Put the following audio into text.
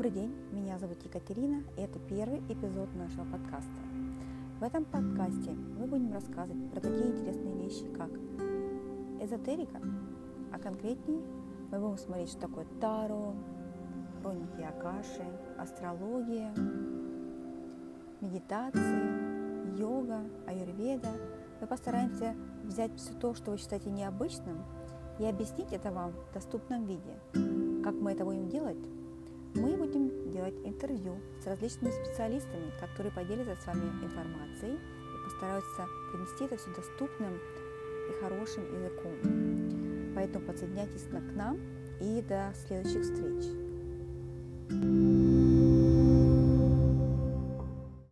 Добрый день, меня зовут Екатерина, и это первый эпизод нашего подкаста. В этом подкасте мы будем рассказывать про такие интересные вещи, как эзотерика, а конкретнее мы будем смотреть, что такое Таро, хроники Акаши, астрология, медитации, йога, аюрведа. Мы постараемся взять все то, что вы считаете необычным, и объяснить это вам в доступном виде. Как мы это будем делать? Делать интервью с различными специалистами, которые поделятся с вами информацией и постараются принести это все доступным и хорошим языком. Поэтому подсоединяйтесь к нам и до следующих встреч.